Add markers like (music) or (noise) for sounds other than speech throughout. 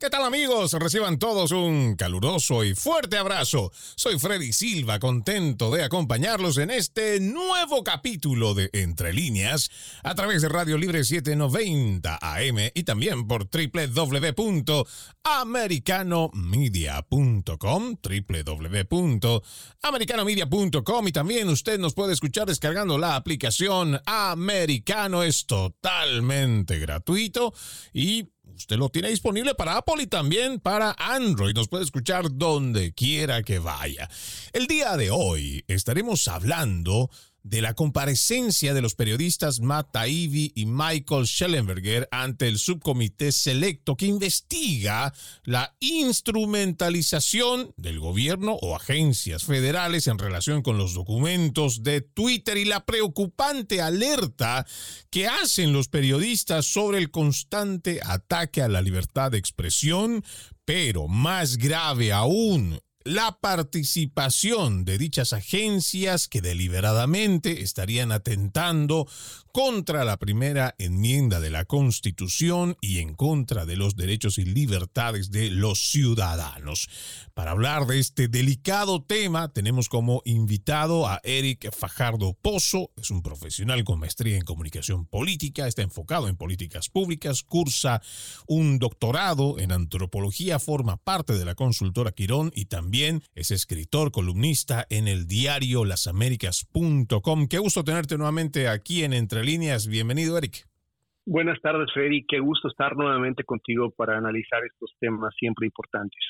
¿Qué tal amigos? Reciban todos un caluroso y fuerte abrazo. Soy Freddy Silva, contento de acompañarlos en este nuevo capítulo de Entre líneas a través de Radio Libre 790 AM y también por www.americanomedia.com, www.americanomedia.com y también usted nos puede escuchar descargando la aplicación Americano. Es totalmente gratuito y Usted lo tiene disponible para Apple y también para Android. Nos puede escuchar donde quiera que vaya. El día de hoy estaremos hablando de la comparecencia de los periodistas Matt Taibbi y Michael Schellenberger ante el subcomité selecto que investiga la instrumentalización del gobierno o agencias federales en relación con los documentos de Twitter y la preocupante alerta que hacen los periodistas sobre el constante ataque a la libertad de expresión, pero más grave aún, la participación de dichas agencias que deliberadamente estarían atentando contra la primera enmienda de la Constitución y en contra de los derechos y libertades de los ciudadanos. Para hablar de este delicado tema, tenemos como invitado a Eric Fajardo Pozo. Es un profesional con maestría en comunicación política, está enfocado en políticas públicas, cursa un doctorado en antropología, forma parte de la consultora Quirón y también es escritor, columnista en el diario lasaméricas.com. Qué gusto tenerte nuevamente aquí en Entre líneas. Bienvenido, Eric. Buenas tardes, Freddy. Qué gusto estar nuevamente contigo para analizar estos temas siempre importantes.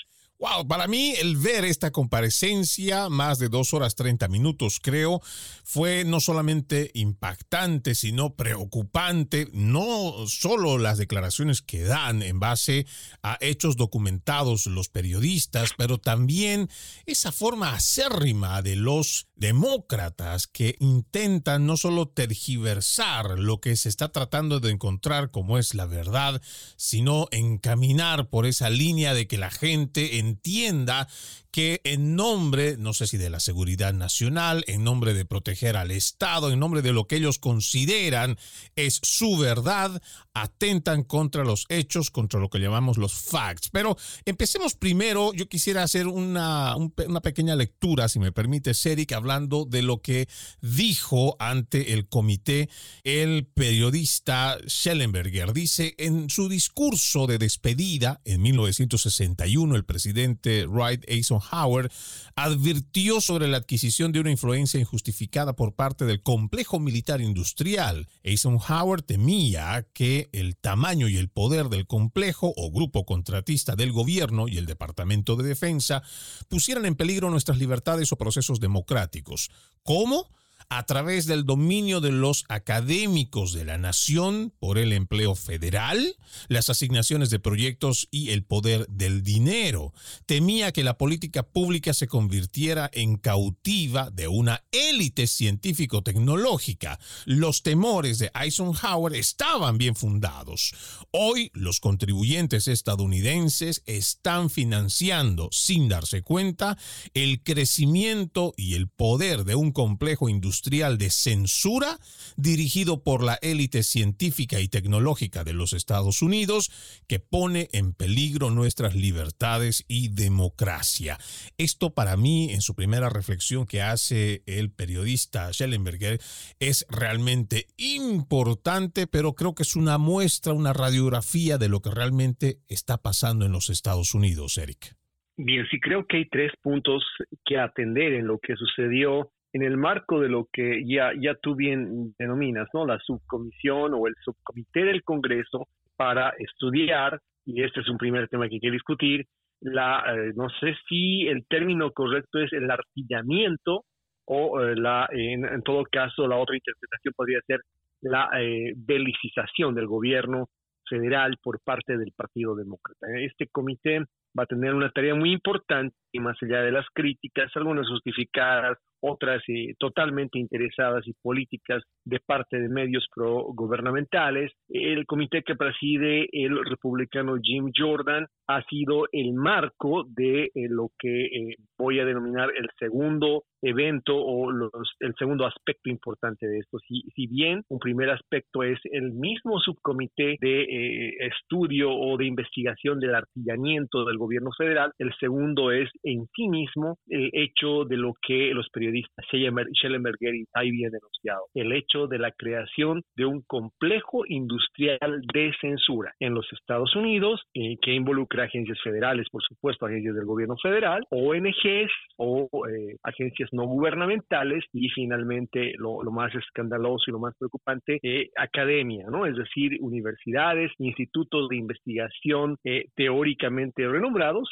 Wow, para mí el ver esta comparecencia, más de dos horas treinta minutos creo, fue no solamente impactante, sino preocupante, no solo las declaraciones que dan en base a hechos documentados los periodistas, pero también esa forma acérrima de los demócratas que intentan no solo tergiversar lo que se está tratando de encontrar como es la verdad, sino encaminar por esa línea de que la gente en entienda que en nombre, no sé si de la seguridad nacional, en nombre de proteger al Estado, en nombre de lo que ellos consideran es su verdad, atentan contra los hechos, contra lo que llamamos los facts. Pero empecemos primero, yo quisiera hacer una, una pequeña lectura, si me permite, Eric, hablando de lo que dijo ante el comité el periodista Schellenberger. Dice, en su discurso de despedida en 1961, el presidente Wright Eisenhower advirtió sobre la adquisición de una influencia injustificada por parte del complejo militar industrial. Eisenhower temía que el tamaño y el poder del complejo o grupo contratista del gobierno y el Departamento de Defensa pusieran en peligro nuestras libertades o procesos democráticos. ¿Cómo? A través del dominio de los académicos de la nación por el empleo federal, las asignaciones de proyectos y el poder del dinero. Temía que la política pública se convirtiera en cautiva de una élite científico-tecnológica. Los temores de Eisenhower estaban bien fundados. Hoy los contribuyentes estadounidenses están financiando, sin darse cuenta, el crecimiento y el poder de un complejo industrial de censura dirigido por la élite científica y tecnológica de los Estados Unidos que pone en peligro nuestras libertades y democracia. Esto para mí, en su primera reflexión que hace el periodista Schellenberger, es realmente importante, pero creo que es una muestra, una radiografía de lo que realmente está pasando en los Estados Unidos, Eric. Bien, sí creo que hay tres puntos que atender en lo que sucedió en el marco de lo que ya, ya tú bien denominas, ¿no? La subcomisión o el subcomité del Congreso para estudiar, y este es un primer tema que hay que discutir, la, eh, no sé si el término correcto es el artillamiento o eh, la, en, todo caso la otra interpretación podría ser la eh, belicización del gobierno federal por parte del Partido Demócrata. Este comité va a tener una tarea muy importante y más allá de las críticas, algunas justificadas, otras eh, totalmente interesadas y políticas de parte de medios pro-gubernamentales. El comité que preside el republicano Jim Jordan ha sido el marco de eh, lo que eh, voy a denominar el segundo evento o el segundo aspecto importante de esto. Si, si, bien un primer aspecto es el mismo subcomité de eh, estudio o de investigación del artillamiento del gobierno federal, el segundo es en sí mismo el hecho de lo que los periodistas Schellenberger y Taibi han denunciado, el hecho de la creación de un complejo industrial de censura en los Estados Unidos eh, que involucra agencias federales, por supuesto, agencias del gobierno federal, ONGs o eh, agencias no gubernamentales y finalmente lo, más escandaloso y lo más preocupante, eh, academia. Es decir, universidades, institutos de investigación eh, teóricamente renombrados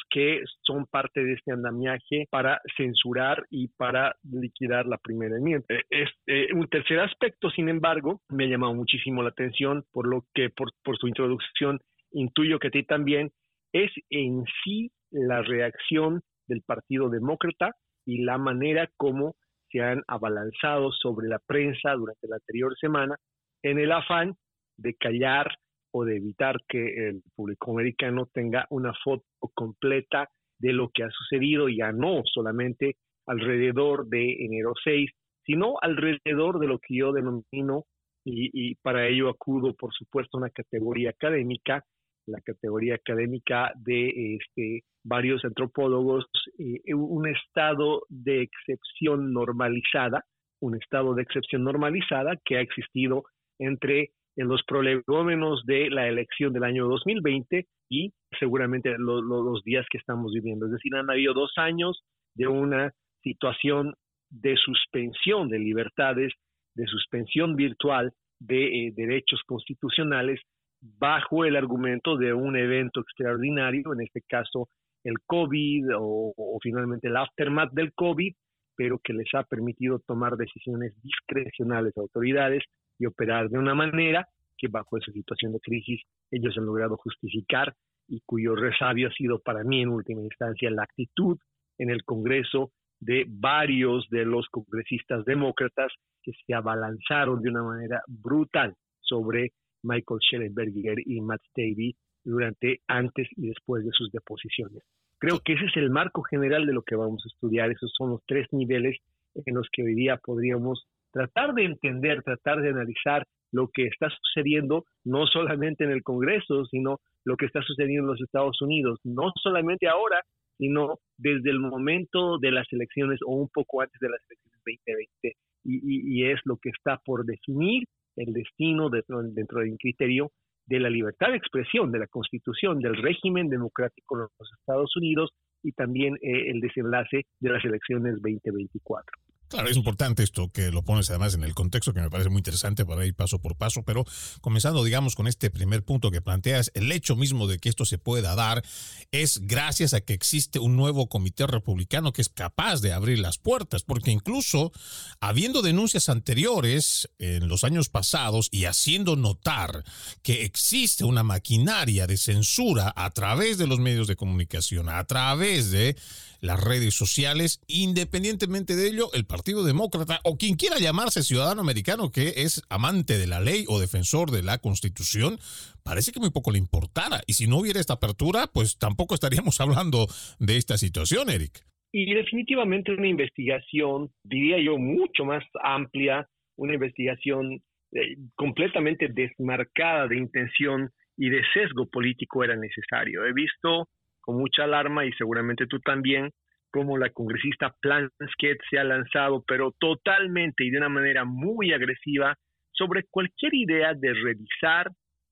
que son parte de este andamiaje para censurar y para liquidar la primera enmienda. Este, un tercer aspecto, sin embargo, me ha llamado muchísimo la atención por lo que, por, por su introducción, intuyo que a ti también, es en sí la reacción del Partido Demócrata y la manera como se han abalanzado sobre la prensa durante la anterior semana en el afán de callar o de evitar que el público americano tenga una foto completa de lo que ha sucedido, ya no solamente alrededor de enero 6, sino alrededor de lo que yo denomino, y, y para ello acudo, por supuesto, a una categoría académica, la categoría académica de este, varios antropólogos, eh, un estado de excepción normalizada, un estado de excepción normalizada que ha existido entre los prolegómenos de la elección del año 2020 y seguramente los días que estamos viviendo. Es decir, han habido dos años de una situación de suspensión de libertades, de suspensión virtual de eh, derechos constitucionales bajo el argumento de un evento extraordinario, en este caso el COVID o, finalmente el aftermath del COVID, pero que les ha permitido tomar decisiones discrecionales a autoridades y operar de una manera que bajo esa situación de crisis ellos han logrado justificar y cuyo resabio ha sido para mí en última instancia la actitud en el Congreso de varios de los congresistas demócratas que se abalanzaron de una manera brutal sobre Michael Schellenberger y Matt Davey durante, antes y después de sus deposiciones. Creo que ese es el marco general de lo que vamos a estudiar. Esos son los tres niveles en los que hoy día podríamos tratar de entender, tratar de analizar lo que está sucediendo no solamente en el Congreso, sino lo que está sucediendo en los Estados Unidos, no solamente ahora, sino desde el momento de las elecciones o un poco antes de las elecciones 2020. Y, y es lo que está por definir el destino dentro, dentro de un criterio de la libertad de expresión, de la constitución, del régimen democrático en los Estados Unidos y también eh, el desenlace de las elecciones 2024. Claro, es importante esto que lo pones además en el contexto que me parece muy interesante para ir paso por paso, pero comenzando, digamos, con este primer punto que planteas, el hecho mismo de que esto se pueda dar es gracias a que existe un nuevo comité republicano que es capaz de abrir las puertas, porque incluso habiendo denuncias anteriores en los años pasados y haciendo notar que existe una maquinaria de censura a través de los medios de comunicación, a través de las redes sociales, independientemente de ello, el Partido Demócrata o quien quiera llamarse ciudadano americano que es amante de la ley o defensor de la Constitución, parece que muy poco le importara. Y si no hubiera esta apertura, pues tampoco estaríamos (laughs) hablando de esta situación, Eric. Y definitivamente una investigación, diría yo, mucho más amplia, una investigación eh, completamente desmarcada de intención y de sesgo político era necesario. He visto con mucha alarma y seguramente tú también, como la congresista Plansket se ha lanzado, pero totalmente y de una manera muy agresiva, sobre cualquier idea de revisar,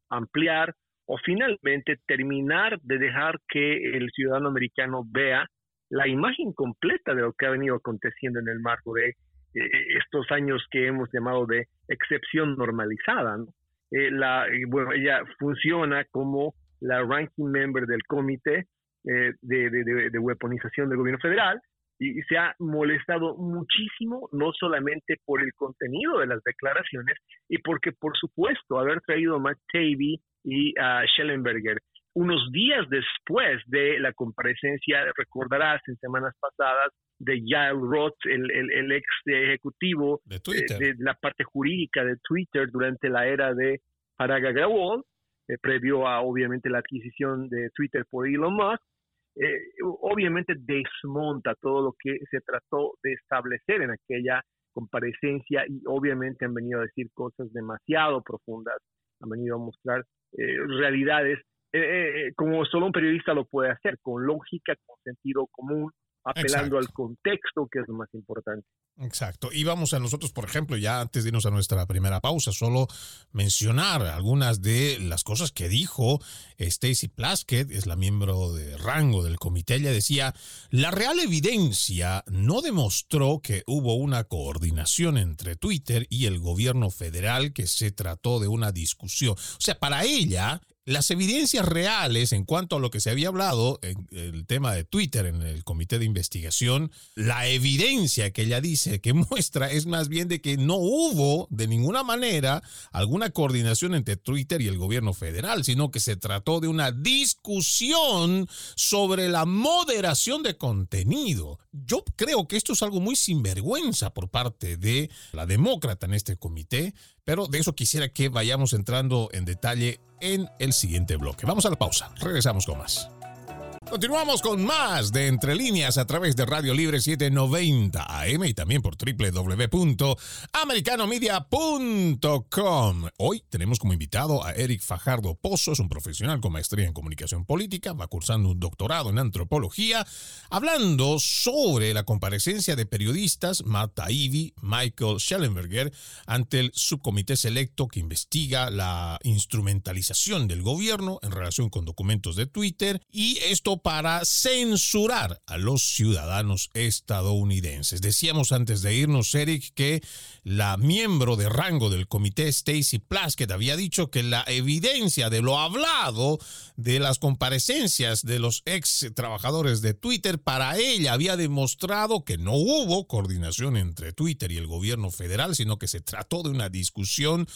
ampliar o finalmente terminar de dejar que el ciudadano americano vea la imagen completa de lo que ha venido aconteciendo en el marco de eh, estos años que hemos llamado de excepción normalizada. Eh, la, bueno, ella funciona como la ranking member del comité eh, de, de, de, weaponización del gobierno federal y, se ha molestado muchísimo, no solamente por el contenido de las declaraciones y porque, por supuesto, haber traído a Matt Tavy y a Schellenberger unos días después de la comparecencia, recordarás en semanas pasadas, de Yael Roth, el, el, ex ejecutivo de, de, la parte jurídica de Twitter durante la era de Agrawal, eh, previo a obviamente la adquisición de Twitter por Elon Musk, obviamente desmonta todo lo que se trató de establecer en aquella comparecencia y obviamente han venido a decir cosas demasiado profundas, han venido a mostrar realidades como solo un periodista lo puede hacer, con lógica, con sentido común, apelando al contexto, que es lo más importante. Exacto. Y vamos a nosotros, por ejemplo, ya antes de irnos a nuestra primera pausa, solo mencionar algunas de las cosas que dijo Stacy Plaskett, es la miembro de rango del comité. Ella decía, la real evidencia no demostró que hubo una coordinación entre Twitter y el gobierno federal, que se trató de una discusión. O sea, para ella, las evidencias reales en cuanto a lo que se había hablado en el tema de Twitter en el comité de investigación, la evidencia que ella dice que (laughs) muestra es más bien de que no hubo de ninguna manera alguna coordinación entre Twitter y el gobierno federal, sino que se trató de una discusión sobre la moderación de contenido. Yo creo que esto es algo muy sinvergüenza por parte de la demócrata en este comité pero de eso quisiera que vayamos entrando en detalle en el siguiente bloque. Vamos a la pausa. Regresamos con más. Continuamos con más de Entre Líneas a través de Radio Libre 790 AM y también por www.americanomedia.com. Hoy tenemos como invitado a Eric Fajardo Pozo, es un profesional con maestría en comunicación política, va cursando un doctorado en antropología, hablando sobre la comparecencia de periodistas Matt Taibbi, Michael Schellenberger ante el subcomité selecto que investiga la instrumentalización del gobierno en relación con documentos de Twitter y esto para censurar a los ciudadanos estadounidenses. Decíamos antes de irnos, Eric, que la miembro de rango del comité, Stacy Plaskett, había dicho que la evidencia de lo hablado de las comparecencias de los ex trabajadores de Twitter para ella había demostrado que no hubo coordinación entre Twitter y el gobierno federal, sino que se trató de una discusión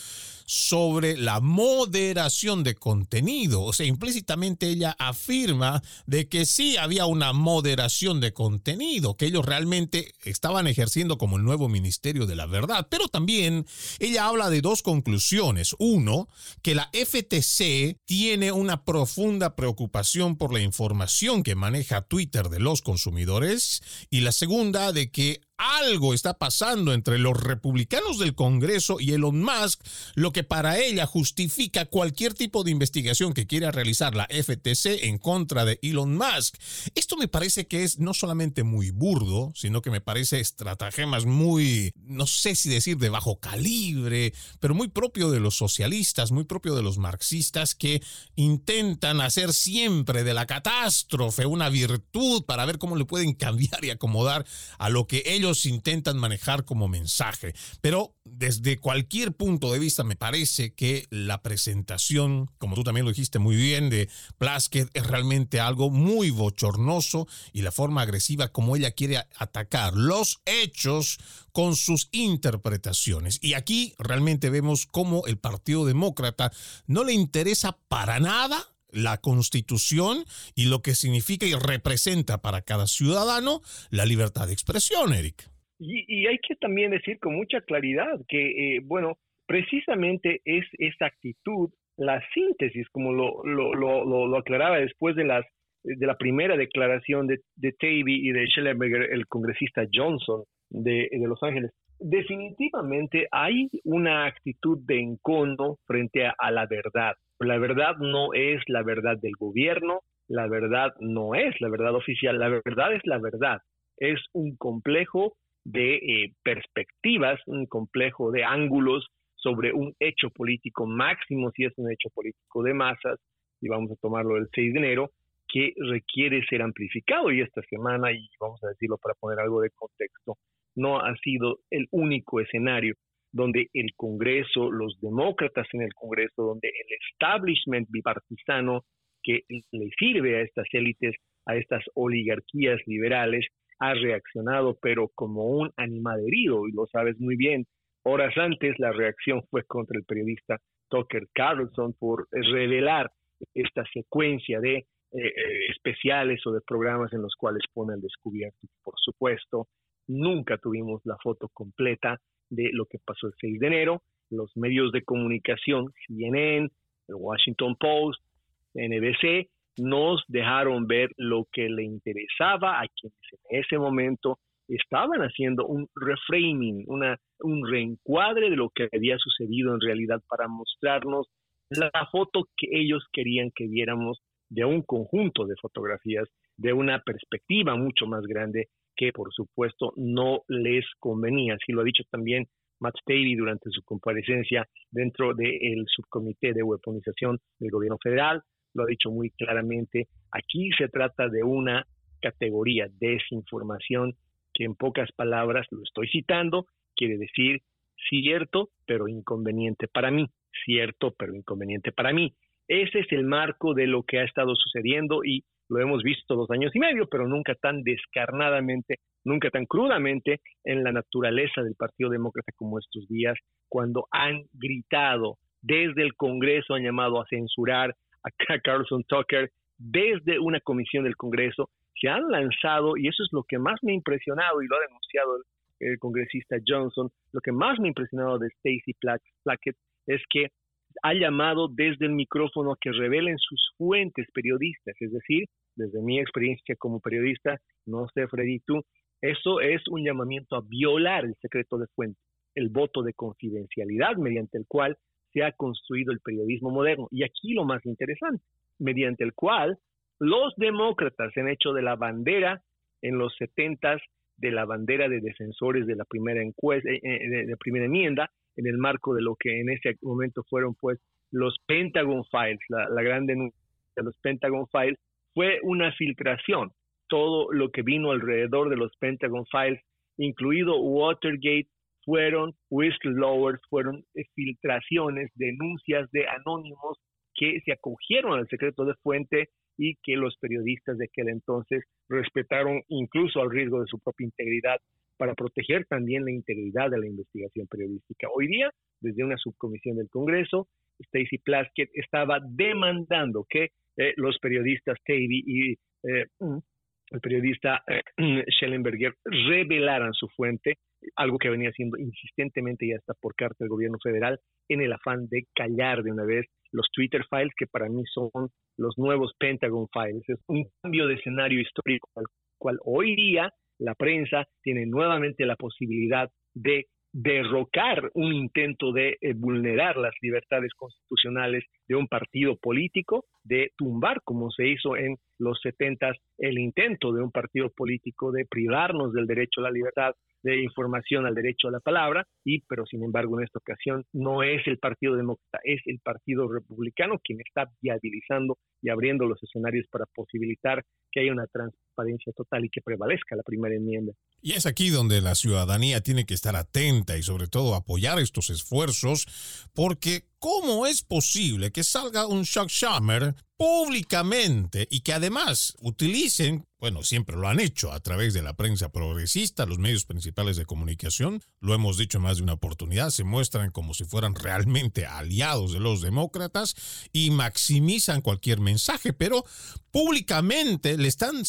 sobre la moderación de contenido. O sea, implícitamente ella afirma de que sí había una moderación de contenido, que ellos realmente estaban ejerciendo como el nuevo ministerio de la verdad. Pero también ella habla de dos conclusiones. Uno, que la FTC tiene una profunda preocupación por la información que maneja Twitter de los consumidores. Y la segunda, de que algo está pasando entre los republicanos del Congreso y Elon Musk, lo que para ella justifica cualquier tipo de investigación que quiera realizar la FTC en contra de Elon Musk. Esto me parece que es no solamente muy burdo, sino que me parece estratagemas muy, no sé si decir de bajo calibre, pero muy propio de los socialistas, muy propio de los marxistas que intentan hacer siempre de la catástrofe una virtud para ver cómo le pueden (laughs) cambiar y acomodar a lo que ellos intentan manejar como mensaje. Pero desde cualquier punto de vista me parece que la presentación, como tú también lo dijiste muy bien, de Plaskett es realmente algo muy bochornoso y la forma agresiva como ella quiere atacar los hechos con sus interpretaciones. Y aquí realmente vemos cómo el Partido Demócrata no le interesa para nada la constitución y lo que significa y representa para cada ciudadano la libertad de expresión, Eric. Y, hay que también decir con mucha claridad que, eh, bueno, precisamente es esa actitud, la síntesis, como lo, lo, lo, aclaraba después de, las, de la primera declaración de, de y de Schellenberger, el congresista Johnson de, de Los Ángeles, definitivamente hay una actitud de encono frente a, la verdad. La verdad no es la verdad del gobierno, la verdad no es la verdad oficial, la verdad es la verdad. Es un complejo de eh, perspectivas, un complejo de ángulos sobre un hecho político máximo, si es un hecho político de masas, y vamos a tomarlo el 6 de enero, que requiere ser amplificado. Y esta semana, y vamos a decirlo para poner algo de contexto, no ha sido el único escenario donde el Congreso, los demócratas en el Congreso, donde el establishment bipartisano que le sirve a estas élites, a estas oligarquías liberales, ha reaccionado, pero como un animal herido, y lo sabes muy bien. Horas antes la reacción fue contra el periodista Tucker Carlson por revelar esta secuencia de eh, eh, especiales o de programas en los cuales pone el descubierto. Por supuesto, nunca tuvimos la foto completa de lo que pasó el 6 de enero. Los medios de comunicación, CNN, el Washington Post, NBC, nos dejaron ver lo que le interesaba a quienes en ese momento estaban haciendo un reframing, una, un reencuadre de lo que había sucedido en realidad para mostrarnos la foto que ellos querían que viéramos de un conjunto de fotografías, de una perspectiva mucho más grande que por supuesto no les convenía. Así lo ha dicho también Matt Davey durante su comparecencia dentro del subcomité de weaponización del gobierno federal. Lo ha dicho muy claramente. Aquí se trata de una categoría desinformación que en pocas palabras, lo estoy citando, quiere decir cierto pero inconveniente para mí, cierto pero inconveniente para mí. Ese es el marco de lo que ha estado sucediendo y lo hemos visto dos años y medio, pero nunca tan descarnadamente, nunca tan crudamente en la naturaleza del Partido Demócrata como estos días, cuando han gritado desde el Congreso, han llamado a censurar a (laughs) Carlson Tucker, desde una comisión del Congreso, se han lanzado, y eso es lo que más me ha impresionado, y lo ha denunciado el, congresista Johnson, lo que más me ha impresionado de Stacey Plackett es que ha llamado desde el micrófono a que revelen sus fuentes periodistas, es decir, desde mi experiencia como periodista, no sé, Freddy, tú, eso es un llamamiento a violar el secreto de fuente, el voto de confidencialidad mediante el cual se ha construido el periodismo moderno. Y aquí lo más interesante, mediante el cual los demócratas han hecho de la bandera en los setentas de la bandera de defensores de la primera encuesta, eh, eh, de la primera enmienda, en el marco de lo que en ese momento fueron pues los Pentagon Files, la gran denuncia de los Pentagon Files, fue una filtración. Todo lo que vino alrededor de los Pentagon Files, incluido Watergate, fueron whistleblowers, fueron filtraciones, denuncias de anónimos que se acogieron al secreto de fuente y que los periodistas de aquel entonces respetaron incluso al riesgo de su propia integridad para proteger también la integridad de la investigación periodística. Hoy día, desde una subcomisión del Congreso, Stacy Plaskett estaba demandando que eh, los periodistas Tavy y eh, el periodista eh, (clears throat) Schellenberger revelaran su fuente, algo que venía siendo insistentemente y hasta por carta del gobierno federal, en el afán de callar de una vez los Twitter files, que para mí son los nuevos Pentagon files. Es un cambio de escenario histórico al cual hoy día la prensa tiene nuevamente la posibilidad de derrocar un intento de eh, vulnerar las libertades constitucionales de un partido político, de tumbar, como se hizo en los setentas, el intento de un partido político de privarnos del derecho a la libertad de información al derecho a la palabra, y pero sin embargo en esta ocasión no es el Partido Demócrata, es el Partido Republicano quien está viabilizando y abriendo los escenarios para posibilitar que haya una transparencia total y que prevalezca la primera enmienda. Y es aquí donde la ciudadanía tiene que estar atenta y sobre todo apoyar estos esfuerzos, porque ¿cómo es posible que salga un Chuck Schumer públicamente y que además utilicen, bueno, siempre lo han hecho a través de la prensa progresista, los medios principales de comunicación, lo hemos dicho más de una oportunidad, se muestran como si fueran realmente aliados de los demócratas y maximizan cualquier mensaje, pero públicamente le están,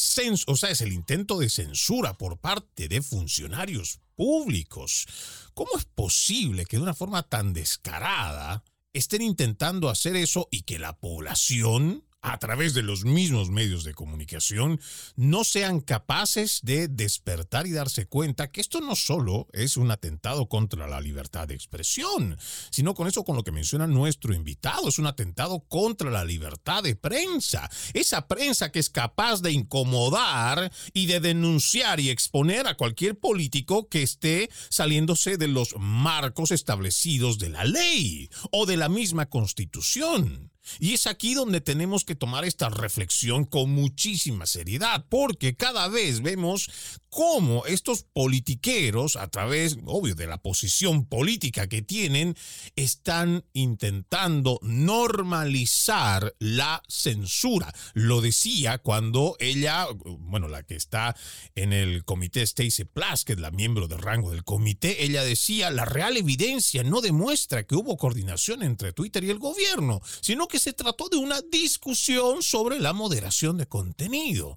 o sea, es el intento de censura por parte de funcionarios públicos. ¿Cómo es posible que de una forma tan descarada estén intentando hacer eso y que la población a través de los mismos medios de comunicación no sean capaces de despertar y darse cuenta que esto no solo es un atentado contra la libertad de expresión, sino con eso con lo que menciona nuestro invitado, es un atentado contra la libertad de prensa. Esa prensa que es capaz de incomodar y de denunciar y exponer a cualquier político que esté saliéndose de los marcos establecidos de la ley o de la misma constitución. Y es aquí donde tenemos que tomar esta reflexión con muchísima seriedad, porque cada vez vemos cómo estos politiqueros, a través, obvio, de la posición política que tienen, están intentando normalizar la censura. Lo decía cuando ella, bueno, la que está en el comité Stacey Plaskett, la miembro de rango del comité, ella decía, la real evidencia no demuestra que hubo coordinación entre Twitter y el gobierno, sino que se trató de una discusión sobre la moderación de contenido.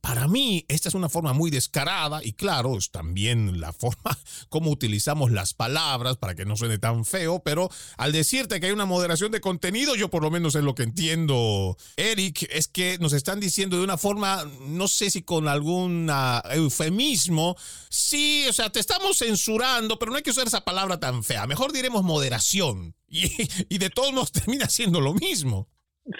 Para mí, esta es una forma muy descarada y claro, es también la forma (laughs) como utilizamos las palabras para que no suene tan feo, pero al decirte que hay una moderación de contenido, yo por lo menos es lo que entiendo, Eric, es que nos están diciendo de una forma, no sé si con algún eufemismo, sí, o sea, te estamos censurando, pero no hay que usar esa palabra tan fea, mejor diremos moderación. Y, (laughs) y de todos modos (laughs) termina siendo lo mismo.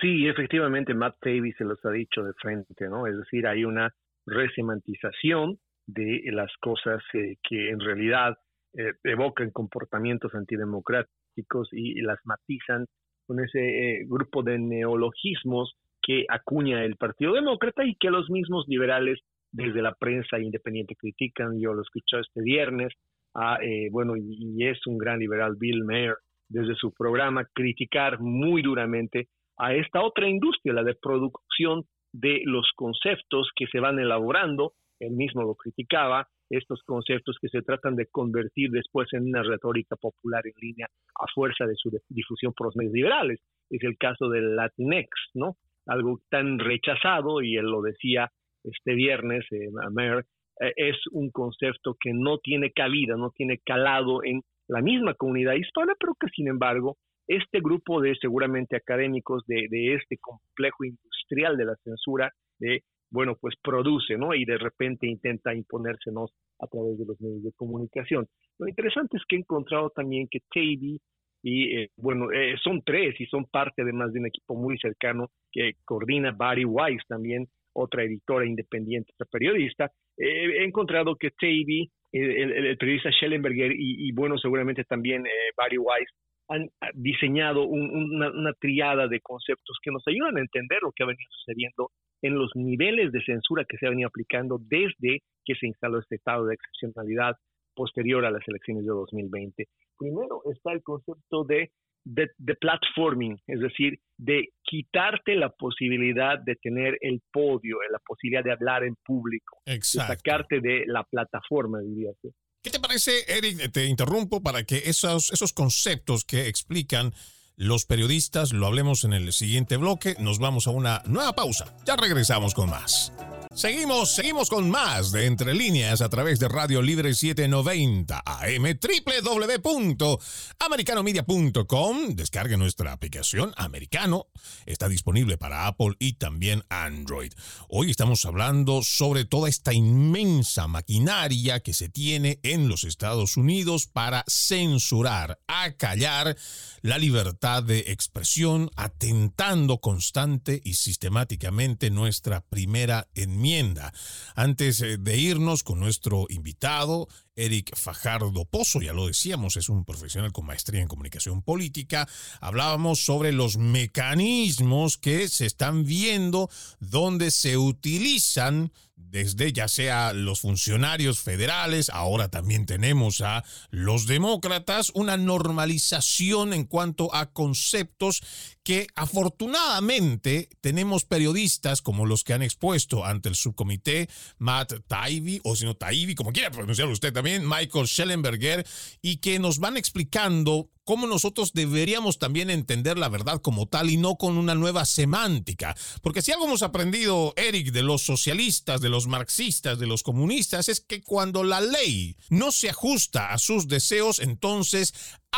Sí, efectivamente, Matt Davis se los ha dicho de frente, ¿no? Es decir, hay una resemantización de las cosas eh, que en realidad eh, evocan comportamientos antidemocráticos y, las matizan con ese eh, grupo de neologismos que acuña el Partido Demócrata y que los mismos liberales desde la prensa independiente critican. Yo lo escuché este viernes, a, bueno, y, es un gran liberal, Bill Mayer, desde su programa, criticar muy duramente a esta otra industria, la de producción de los conceptos que se van elaborando, él mismo lo criticaba, estos conceptos que se tratan de convertir después en una retórica popular en línea a fuerza de su difusión por los medios liberales. Es el caso del Latinx, ¿no? Algo tan rechazado, y él lo decía este viernes, eh, eh, es un concepto que no tiene cabida, no tiene calado en la misma comunidad hispana, pero que sin embargo este grupo de seguramente académicos de, este complejo industrial de la censura, de, bueno, pues produce, ¿no? Y de repente intenta imponérsenos a través de los medios de comunicación. Lo interesante es que he encontrado también que Tavy y, eh, bueno, eh, son tres y son parte además de un equipo muy cercano que coordina Barry Weiss también, otra editora independiente, otra periodista. Eh, he encontrado que Tavy, el, periodista Schellenberger y, bueno, seguramente también Barry Weiss han diseñado una, una, triada de conceptos que nos ayudan a entender lo que ha venido sucediendo en los niveles de censura que se ha venido aplicando desde que se instaló este estado de excepcionalidad posterior a las elecciones de 2020. Primero está el concepto de, de, platforming, es decir, de quitarte la posibilidad de tener el podio, la posibilidad de hablar en público, de sacarte de la plataforma, diría yo. ¿Qué te parece, Eric? Te interrumpo para que esos, esos conceptos que explican los periodistas lo hablemos en el siguiente bloque. Nos vamos a una nueva pausa. Ya regresamos con más. Seguimos, seguimos con más de Entre Líneas a través de Radio Libre 790 AM www.americanomedia.com. Descargue nuestra aplicación Americano. Está disponible para Apple y también Android. Hoy estamos hablando sobre toda esta inmensa maquinaria que se tiene en los Estados Unidos para censurar, acallar la de expresión, atentando constante y sistemáticamente nuestra primera enmienda. Antes eh, de irnos con nuestro invitado, Eric Fajardo Pozo, ya lo decíamos, es un profesional con maestría en comunicación política. Hablábamos sobre los mecanismos que se están viendo donde se utilizan desde ya sea los funcionarios federales, ahora también tenemos a los demócratas, una normalización en cuanto a conceptos que afortunadamente tenemos periodistas como los que han expuesto ante el subcomité Matt Taibbi, o si no Taibbi, como quiera pronunciarlo usted también, Michael Schellenberger, y que nos van explicando cómo nosotros deberíamos también entender la verdad como tal y no con una nueva semántica. Porque si algo hemos aprendido, Eric, de los socialistas, de los marxistas, de los comunistas, es que cuando la ley no se ajusta a sus deseos, entonces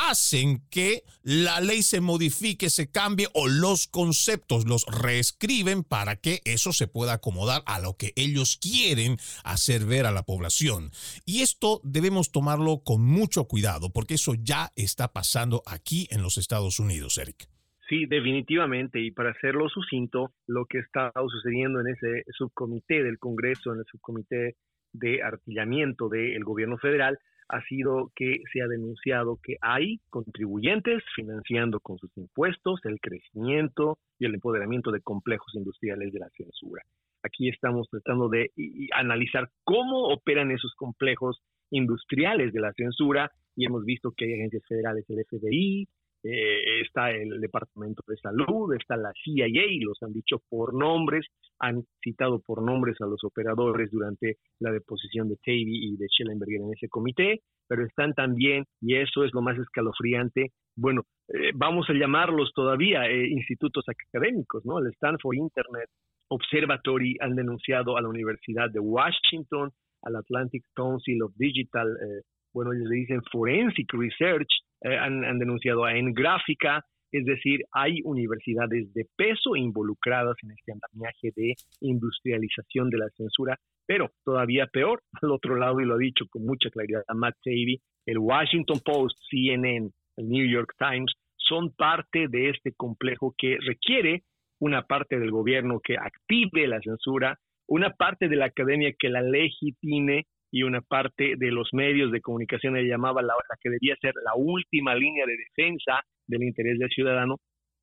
hacen que la ley se modifique, se cambie o los conceptos los reescriben para que eso se pueda acomodar a lo que ellos quieren hacer ver a la población. Y esto debemos tomarlo con mucho cuidado porque eso ya está pasando aquí en los Estados Unidos, Eric. Sí, definitivamente. Y para hacerlo sucinto, lo que está sucediendo en ese subcomité del Congreso, en el subcomité de artillamiento del gobierno federal, ha sido que se ha denunciado que hay contribuyentes financiando con sus impuestos el crecimiento y el empoderamiento de complejos industriales de la censura. Aquí estamos tratando de analizar cómo operan esos complejos industriales de la censura y hemos visto que hay agencias federales, el FBI, eh, está el Departamento de Salud, está la CIA, los han dicho por nombres, han citado por nombres a los operadores durante la deposición de Tavy y de Schellenberger en ese comité, pero están también, y eso es lo más escalofriante, bueno, eh, vamos a llamarlos todavía eh, institutos académicos, ¿no? El Stanford Internet Observatory han denunciado a la Universidad de Washington, al Atlantic Council of Digital, bueno, ellos le dicen Forensic Research, eh, han, denunciado a Engráfica, es decir, hay universidades de peso involucradas en este andamiaje de industrialización de la censura, pero todavía peor, (laughs) al otro lado, y lo ha dicho con mucha claridad Matt Taibbi, el Washington Post, CNN, el New York Times, son parte de este complejo que requiere una parte del gobierno que active la censura, una parte de la academia que la legitime y una parte de los medios de comunicación le llamaba la, que debía ser la última línea de defensa del interés del ciudadano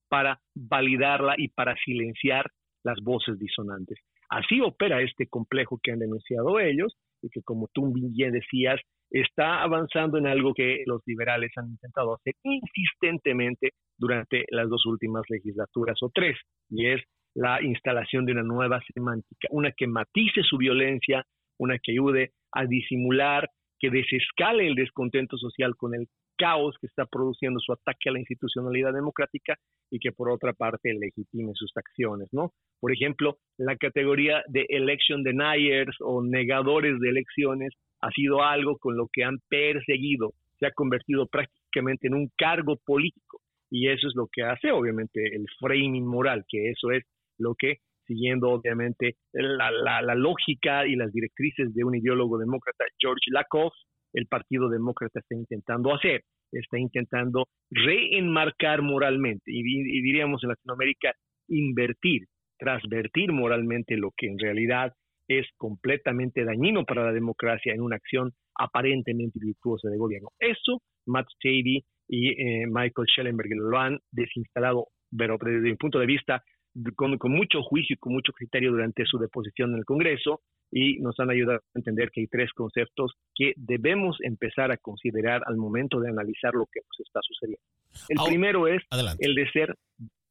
para validarla y para silenciar las voces disonantes. Así opera este complejo que han denunciado ellos y que, como tú bien decías, está avanzando en algo que los liberales han intentado hacer insistentemente durante las dos últimas legislaturas o tres, y es la instalación de una nueva semántica, una que matice su violencia, una que ayude a disimular, que desescale el descontento social con el caos que está produciendo su ataque a la institucionalidad democrática y que por otra parte legitime sus acciones, ¿no? Por ejemplo, la categoría de election deniers o negadores de elecciones ha sido algo con lo que han perseguido, se ha convertido prácticamente en un cargo político y eso es lo que hace obviamente el framing moral, que eso es lo que siguiendo obviamente la, la, lógica y las directrices de un ideólogo demócrata, George Lakoff, el Partido Demócrata está intentando hacer, está intentando reenmarcar moralmente y, diríamos en Latinoamérica invertir, trasvertir moralmente lo que en realidad es completamente dañino para la democracia en una acción aparentemente virtuosa de gobierno. Eso Matt Taibbi y eh, Michael Schellenberger lo han desinstalado, pero desde mi punto de vista con, mucho juicio y con mucho criterio durante su deposición en el Congreso y nos han ayudado a entender que hay tres conceptos que debemos empezar a considerar al momento de analizar lo que nos está sucediendo. El primero es el de ser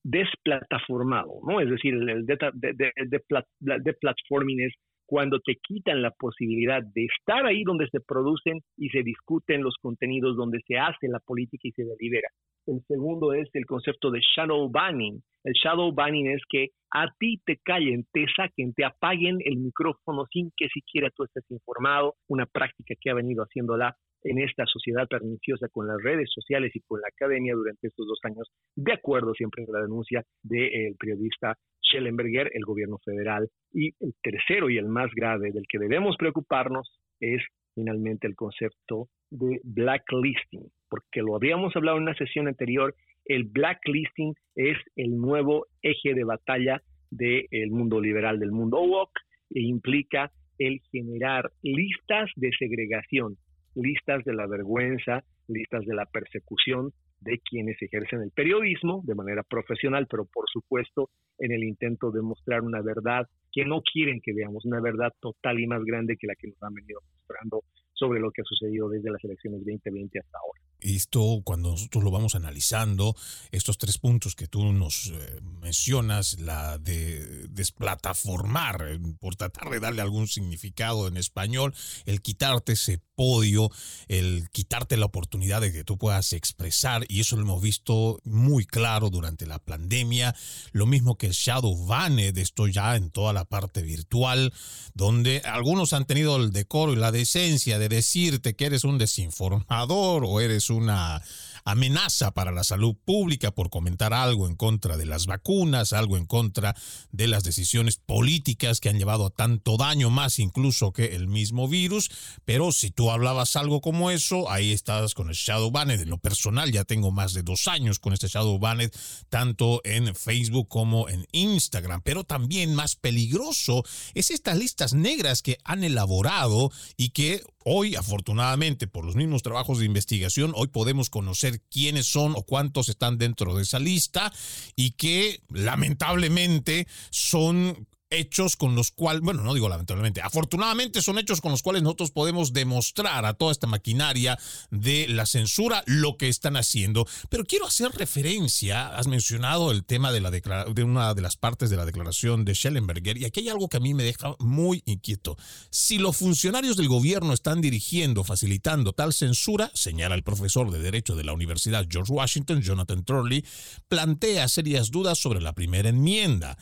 desplataformado, ¿no? Es decir, el de, de, de, platforming es cuando te quitan la posibilidad de estar ahí donde se producen y se discuten los contenidos, donde se hace la política y se delibera. El segundo es el concepto de shadow banning. El shadow banning es que a ti te callen, te saquen, te apaguen el micrófono sin que siquiera tú estés informado, una práctica que ha venido haciéndola en esta sociedad perniciosa con las redes sociales y con la academia durante estos dos años, de acuerdo siempre con la denuncia del periodista Schellenberger, el gobierno federal. Y el tercero y el más grave del que debemos preocuparnos es finalmente el concepto de blacklisting, porque lo habíamos hablado en una sesión anterior, el blacklisting es el nuevo eje de batalla del mundo liberal, del mundo woke, e implica el generar listas de segregación, listas de la vergüenza, listas de la persecución de quienes ejercen el periodismo de manera profesional, pero por supuesto en el intento de mostrar una verdad que no quieren que veamos, una verdad total y más grande que la que nos han venido mostrando sobre lo que ha sucedido desde las elecciones 2020 hasta ahora. Esto, cuando nosotros lo vamos analizando, estos tres puntos que tú nos eh, mencionas, la de desplataformar, eh, por tratar de darle algún significado en español, el quitarte ese podio, el quitarte la oportunidad de que tú puedas expresar, y eso lo hemos visto muy claro durante la pandemia, lo mismo que el shadow banned, esto ya en toda la parte virtual, donde algunos han tenido el decoro y la decencia de decirte que eres un desinformador o eres una amenaza para la salud pública por comentar algo en contra de las vacunas, algo en contra de las decisiones políticas que han llevado a tanto daño, más incluso que el mismo virus. Pero si tú hablabas algo como eso, ahí estás con el Shadow Banned. En lo personal, ya tengo más de dos años con este Shadow Banned, tanto en Facebook como en Instagram. Pero también más peligroso es estas listas negras que han elaborado y que Hoy, afortunadamente, por los mismos trabajos de investigación, hoy podemos conocer quiénes son o cuántos están dentro de esa lista y que lamentablemente son hechos con los cuales, bueno, no digo lamentablemente, afortunadamente son hechos con los cuales nosotros podemos demostrar a toda esta maquinaria de la censura lo que están haciendo. Pero quiero hacer referencia, has mencionado el tema de, la de una de las partes de la declaración de Schellenberger, y aquí hay algo que a mí me deja muy inquieto. Si los funcionarios del gobierno están dirigiendo, facilitando tal censura, señala el profesor de Derecho de la Universidad George Washington, Jonathan Turley, plantea serias dudas sobre la primera enmienda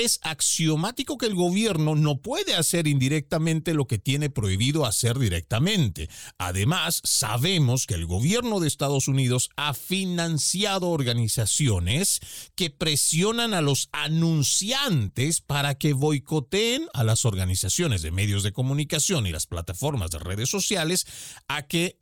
es que el gobierno no puede hacer indirectamente lo que tiene prohibido hacer directamente. Además, sabemos que el gobierno de Estados Unidos ha financiado organizaciones que presionan a los anunciantes para que boicoteen a las organizaciones de medios de comunicación y las plataformas de redes sociales a que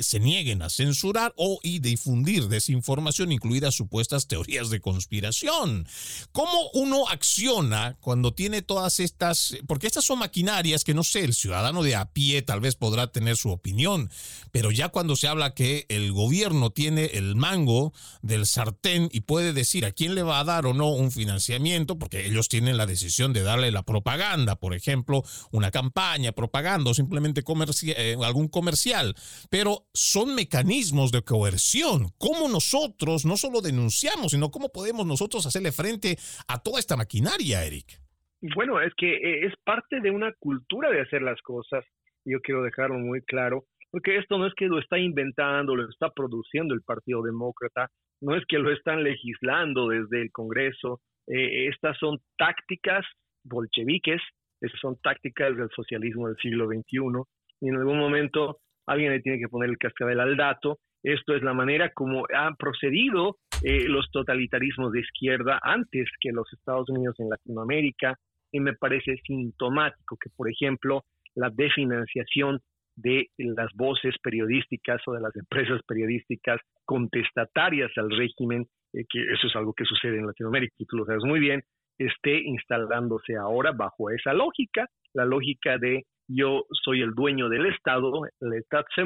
se nieguen a censurar o y difundir desinformación, incluidas supuestas teorías de conspiración. ¿Cómo uno acciona cuando tiene todas estas, porque estas son maquinarias que no sé, el ciudadano de a pie tal vez podrá tener su opinión, pero ya cuando se habla que el gobierno tiene el mango del sartén y puede decir a quién le va a dar o no un financiamiento, porque ellos tienen la decisión de darle la propaganda, por ejemplo, una campaña, propaganda o simplemente eh, algún comercial, pero son mecanismos de coerción. ¿Cómo nosotros no solo denunciamos, sino cómo podemos nosotros hacerle frente a toda esta maquinaria? Eric. Bueno, es que eh, es parte de una cultura de hacer las cosas. Yo quiero dejarlo muy claro, porque esto no es que lo está inventando, lo está produciendo el Partido Demócrata, no es que lo están legislando desde el Congreso. Eh, estas son tácticas bolcheviques, estas son tácticas del socialismo del siglo XXI, y en algún momento alguien le tiene que poner el cascabel al dato. Esto es la manera como han procedido eh, los totalitarismos de izquierda antes que los Estados Unidos en Latinoamérica y me parece sintomático que, por ejemplo, la desfinanciación de las voces periodísticas o de las empresas periodísticas contestatarias al régimen, eh, que eso es algo que sucede en Latinoamérica y tú lo sabes muy bien, esté instalándose ahora bajo esa lógica, la lógica de yo soy el dueño del Estado, el Estado se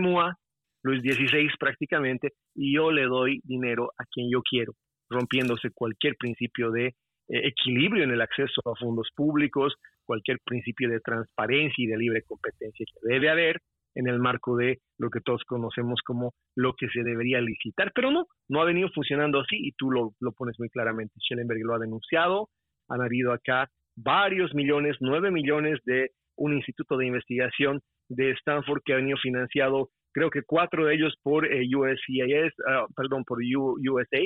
Luis XVI prácticamente, y yo le doy dinero a quien yo quiero, rompiéndose cualquier principio de equilibrio en el acceso a fondos públicos, cualquier principio de transparencia y de libre competencia que debe haber en el marco de lo que todos conocemos como lo que se debería licitar. Pero no, no ha venido funcionando así y tú lo, lo pones muy claramente. Schellenberg lo ha denunciado, han habido acá varios millones, nueve millones de un instituto de investigación de Stanford que ha venido financiado creo que cuatro de ellos por eh, USCIS, ah, perdón, por USA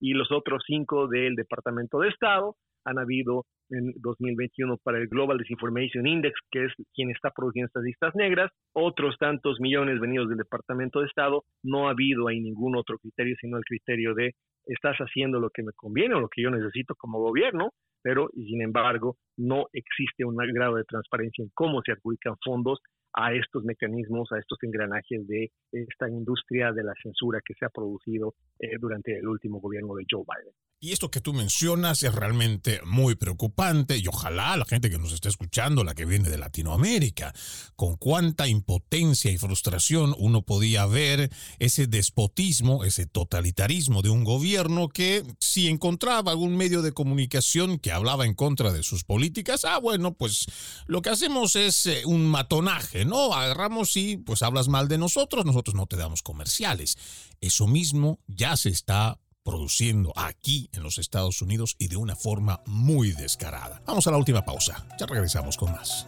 y los otros cinco del Departamento de Estado. Han habido en 2021 para el Global Disinformation Index, que es quien está produciendo estas listas negras, otros tantos millones venidos del Departamento de Estado. No ha habido ahí ningún otro criterio, sino el criterio de estás haciendo lo que me conviene o lo que yo necesito como gobierno, pero sin embargo no existe un grado de transparencia en cómo se adjudican fondos a estos mecanismos, a estos engranajes de esta industria de la censura que se ha producido eh, durante el último gobierno de Joe Biden. Y esto que tú mencionas es realmente muy preocupante y ojalá la gente que nos esté escuchando, la que viene de Latinoamérica, con cuánta impotencia y frustración uno podía ver ese despotismo, ese totalitarismo de un gobierno que si encontraba algún medio de comunicación que hablaba en contra de sus políticas, ah, bueno, pues lo que hacemos es eh, un matonaje, ¿no? Agarramos y pues hablas mal de nosotros, nosotros no te damos comerciales. Eso mismo ya se está produciendo aquí en los Estados Unidos y de una forma muy descarada. Vamos a la última pausa. Ya regresamos con más.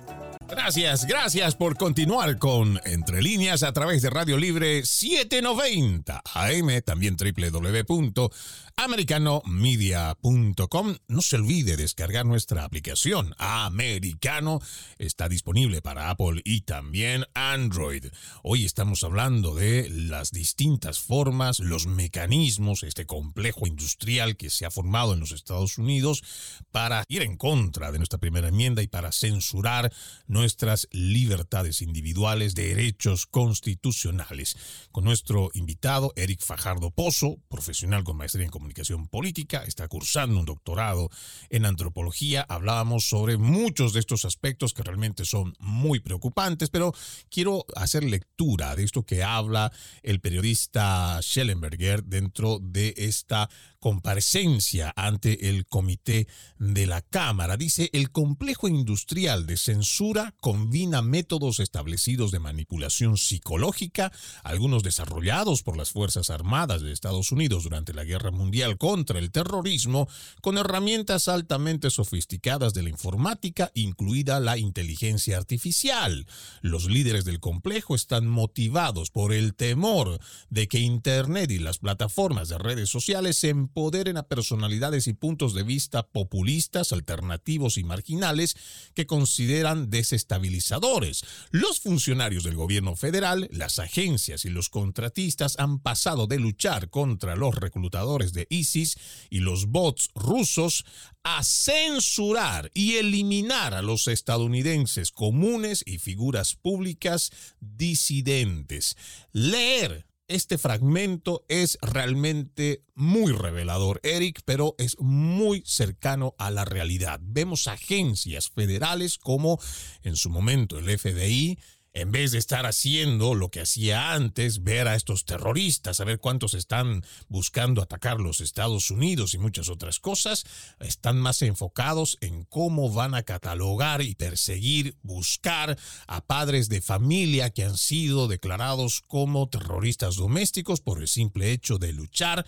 Gracias, gracias por continuar con Entre líneas a través de Radio Libre 790 AM, también www.americanomedia.com. No se olvide descargar nuestra aplicación Americano. Está disponible para Apple y también Android. Hoy estamos hablando de las distintas formas, los mecanismos, este complejo industrial que se ha formado en los Estados Unidos para ir en contra de nuestra primera enmienda y para censurar nuestras libertades individuales, derechos constitucionales. Con nuestro invitado, Eric Fajardo Pozo, profesional con maestría en comunicación política, está cursando un doctorado en antropología. Hablábamos sobre muchos de estos aspectos que realmente son muy preocupantes, pero quiero hacer lectura de esto que habla el periodista Schellenberger dentro de esta comparecencia ante el comité de la Cámara. Dice, el complejo industrial de censura combina métodos establecidos de manipulación psicológica, algunos desarrollados por las Fuerzas Armadas de Estados Unidos durante la Guerra Mundial contra el terrorismo, con herramientas altamente sofisticadas de la informática, incluida la inteligencia artificial. Los líderes del complejo están motivados por el temor de que Internet y las plataformas de redes sociales se empoderen a personalidades y puntos de vista populistas, alternativos y marginales que consideran desestabilizadores. Los funcionarios del gobierno federal, las agencias y los contratistas han pasado de luchar contra los reclutadores de ISIS y los bots rusos a censurar y eliminar a los estadounidenses comunes y figuras públicas disidentes. Leer este fragmento es realmente muy revelador, Eric, pero es muy cercano a la realidad. Vemos agencias federales como en su momento el FBI, en vez de estar haciendo lo que hacía antes, ver a estos terroristas, a ver cuántos están buscando atacar los Estados Unidos y muchas otras cosas, están más enfocados en cómo van a catalogar y perseguir, buscar a padres de familia que han sido declarados como terroristas domésticos por el simple hecho de luchar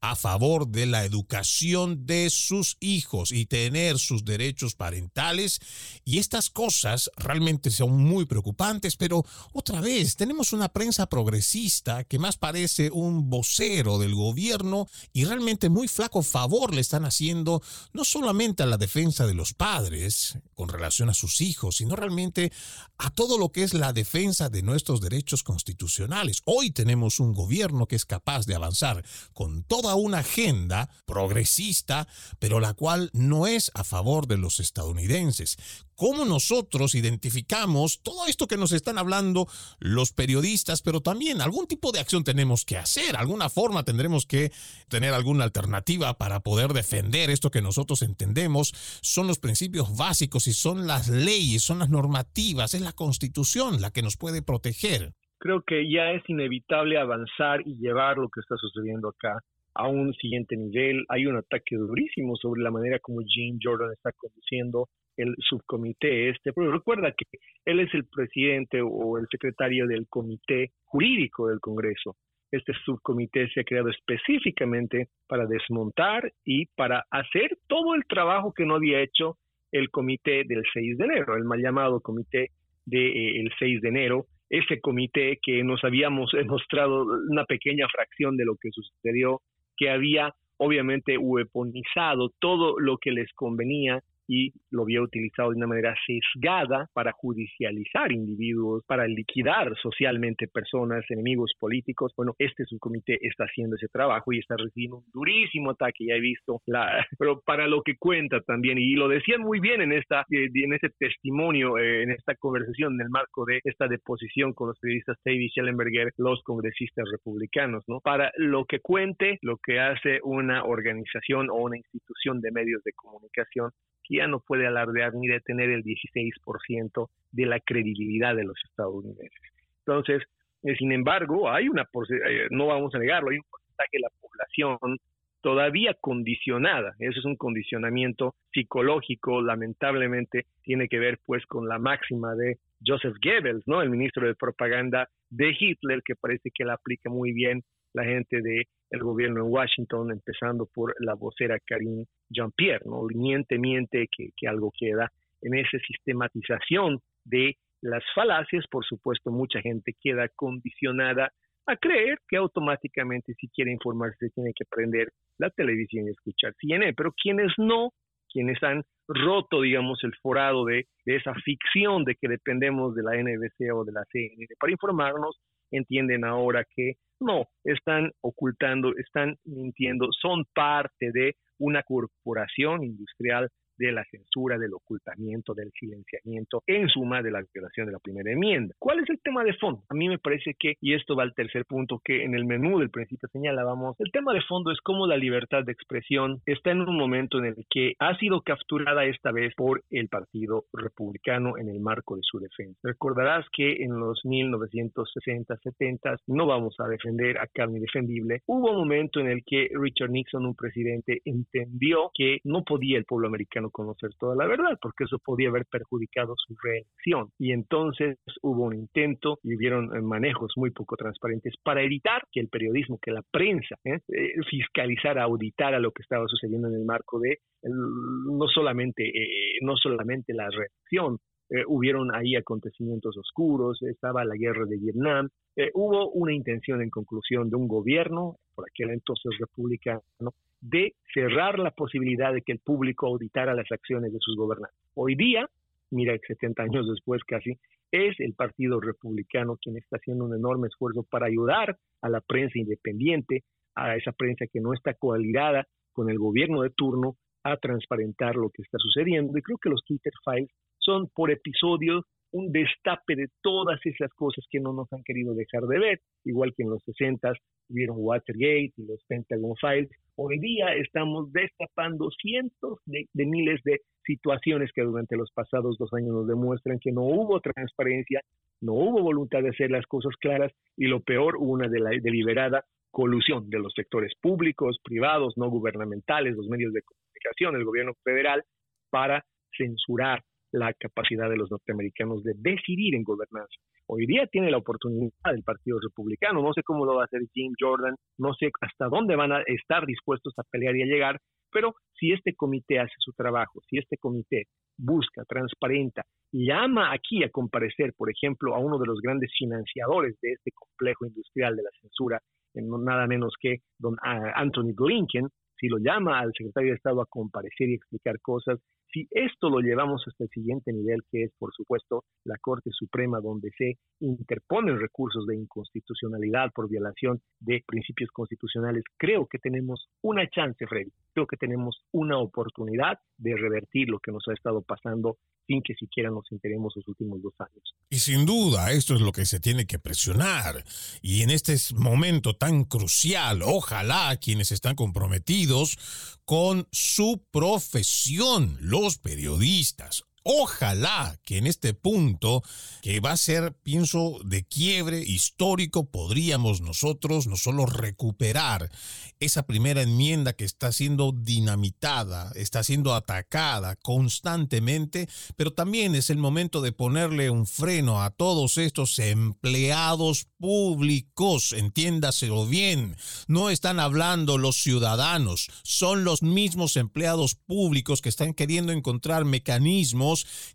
a favor de la educación de sus hijos y tener sus derechos parentales. Y estas cosas realmente son muy preocupantes, pero otra vez tenemos una prensa progresista que más parece un vocero del gobierno y realmente muy flaco favor le están haciendo no solamente a la defensa de los padres con relación a sus hijos, sino realmente a todo lo que es la defensa de nuestros derechos constitucionales. Hoy tenemos un gobierno que es capaz de avanzar con toda una agenda progresista, pero la cual no es a favor de los estadounidenses. ¿Cómo nosotros identificamos todo esto que nos están hablando los periodistas, pero también algún tipo de acción tenemos que hacer, alguna forma tendremos que tener alguna alternativa para poder defender esto que nosotros entendemos son los principios básicos y son las leyes, son las normativas, es la constitución la que nos puede proteger. Creo que ya es inevitable avanzar y llevar lo que está sucediendo acá a un siguiente nivel. Hay un ataque durísimo sobre la manera como Jim Jordan está conduciendo el subcomité este, pero recuerda que él es el presidente o el secretario del comité jurídico del Congreso. Este subcomité se ha creado específicamente para desmontar y para hacer todo el trabajo que no había hecho el comité del 6 de enero, el mal llamado comité del de, 6 de enero, ese comité que nos habíamos (laughs) mostrado una pequeña fracción de lo que sucedió que había obviamente weaponizado todo lo que les convenía y lo había utilizado de una manera sesgada para judicializar individuos, para liquidar socialmente personas, enemigos políticos. Bueno, este subcomité está haciendo ese trabajo y está recibiendo un durísimo ataque, ya he visto, la, (laughs) pero para lo que cuenta también, y lo decían muy bien en, esta, eh, en ese testimonio, eh, en esta conversación, en el marco de esta deposición con los periodistas David Schellenberger, los congresistas republicanos, ¿no? Para lo que cuente, lo que hace una organización o una institución de medios de comunicación ya no puede alardear ni detener el 16% de la credibilidad de los estadounidenses. Entonces, eh, sin embargo, hay una, eh, no vamos a negarlo, hay un porcentaje de la población todavía condicionada. Eso es un condicionamiento psicológico, lamentablemente tiene que ver pues con la máxima de Joseph Goebbels, ¿no? El ministro de propaganda de Hitler, que parece que la aplica muy bien la gente del el gobierno en Washington, empezando por la vocera Karine Jean-Pierre, ¿no? Miente, miente que, que algo queda en esa sistematización de las falacias, por supuesto, mucha gente queda condicionada a creer que automáticamente si quiere informarse tiene que prender la televisión y escuchar CNN, pero quienes no, quienes han roto, digamos, el forado de, de esa ficción de que dependemos de la NBC o de la CNN para informarnos, entienden ahora que no, están ocultando, están mintiendo, son parte de una corporación industrial de la censura, del ocultamiento, del silenciamiento, en suma de la violación de la primera enmienda. ¿Cuál es el tema de fondo? A mí me parece que, y esto va al tercer punto que en el menú del principio señalábamos, el tema de fondo es cómo la libertad de expresión está en un momento en el que ha sido capturada esta vez por el Partido Republicano en el marco de su defensa. Recordarás que en los 1960, 70, no vamos a defender a carne defendible, hubo un momento en el que Richard Nixon, un presidente, entendió que no podía el pueblo americano conocer toda la verdad, porque eso podía haber perjudicado su reelección. Y entonces hubo un intento y hubieron eh, manejos muy poco transparentes para evitar que el periodismo, que la prensa, ¿eh? eh fiscalizara, auditara lo que estaba sucediendo en el marco de no solamente no solamente la reelección, eh, hubieron ahí acontecimientos oscuros, estaba la guerra de Vietnam, hubo una intención en conclusión de un gobierno, por aquel entonces republicano, de cerrar la posibilidad de que el público auditara las acciones de sus gobernantes. Hoy día, mira, 70 años después casi, es el Partido Republicano quien está haciendo un enorme esfuerzo para ayudar a la prensa independiente, a esa prensa que no está coaligada con el gobierno de turno, a transparentar lo que está sucediendo. Y creo que los Twitter Files son por episodio un destape de todas esas cosas que no nos han querido dejar de ver, igual que en los 60 vieron Watergate y los Pentagon Files. Hoy día estamos destapando cientos de, miles de situaciones que durante los pasados dos años nos demuestran que no hubo transparencia, no hubo voluntad de hacer las cosas claras y lo peor, una de la deliberada colusión de los sectores públicos, privados, no gubernamentales, los medios de comunicación, el gobierno federal, para censurar la capacidad de los norteamericanos de decidir en gobernanza. Hoy día tiene la oportunidad el Partido Republicano, no sé cómo lo va a hacer Jim Jordan, no sé hasta dónde van a estar dispuestos a pelear y a llegar, pero si este comité hace su trabajo, si este comité busca, transparenta, llama aquí a comparecer, por ejemplo, a uno de los grandes financiadores de este complejo industrial de la censura, en nada menos que don ah, Anthony Blinken, si lo llama al secretario de Estado a comparecer y explicar cosas, si esto lo llevamos hasta el siguiente nivel, que es, por supuesto, la Corte Suprema, donde se interponen recursos de inconstitucionalidad por violación de principios constitucionales, creo que tenemos una chance, Freddy. Creo que tenemos una oportunidad de revertir lo que nos ha estado pasando sin que siquiera nos enteremos los últimos dos años. Y sin duda, esto es lo que se tiene que presionar. Y en este momento tan crucial, ojalá quienes están comprometidos con su profesión, los periodistas, Ojalá que en este punto, que va a ser, pienso, de quiebre histórico, podríamos nosotros no solo recuperar esa primera enmienda que está siendo dinamitada, está siendo atacada constantemente, pero también es el momento de ponerle un freno a todos estos empleados públicos, entiéndaselo bien, no están hablando los ciudadanos, son los mismos empleados públicos que están queriendo encontrar mecanismos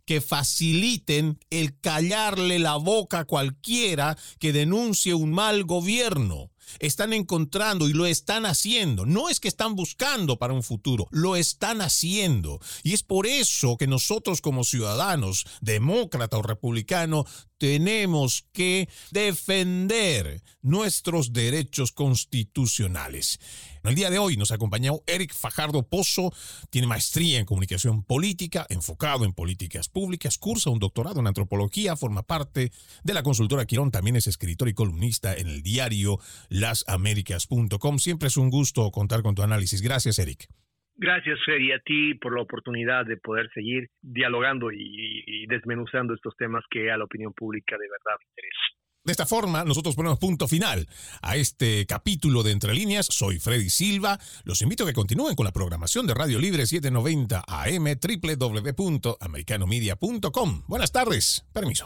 que faciliten el callarle la boca a cualquiera que denuncie un mal gobierno están encontrando y lo están haciendo. No es que están buscando para un futuro, lo están haciendo. Y es por eso que nosotros como ciudadanos, demócrata o republicano, tenemos que defender nuestros derechos constitucionales. En el día de hoy nos ha acompañado Eric Fajardo Pozo, tiene maestría en comunicación política, enfocado en políticas públicas, cursa un doctorado en antropología, forma parte de la consultora Quirón, también es escritor y columnista en el diario lasaméricas.com. Siempre es un gusto contar con tu análisis. Gracias, Eric. Gracias, Fer, y a ti por la oportunidad de poder seguir dialogando y, desmenuzando estos temas que a la opinión pública de verdad interesa. De esta forma, nosotros ponemos punto final a este capítulo de Entre Líneas. Soy Freddy Silva. Los invito a que continúen con la programación de Radio Libre 790 AM www.americanomedia.com. Buenas tardes. Permiso.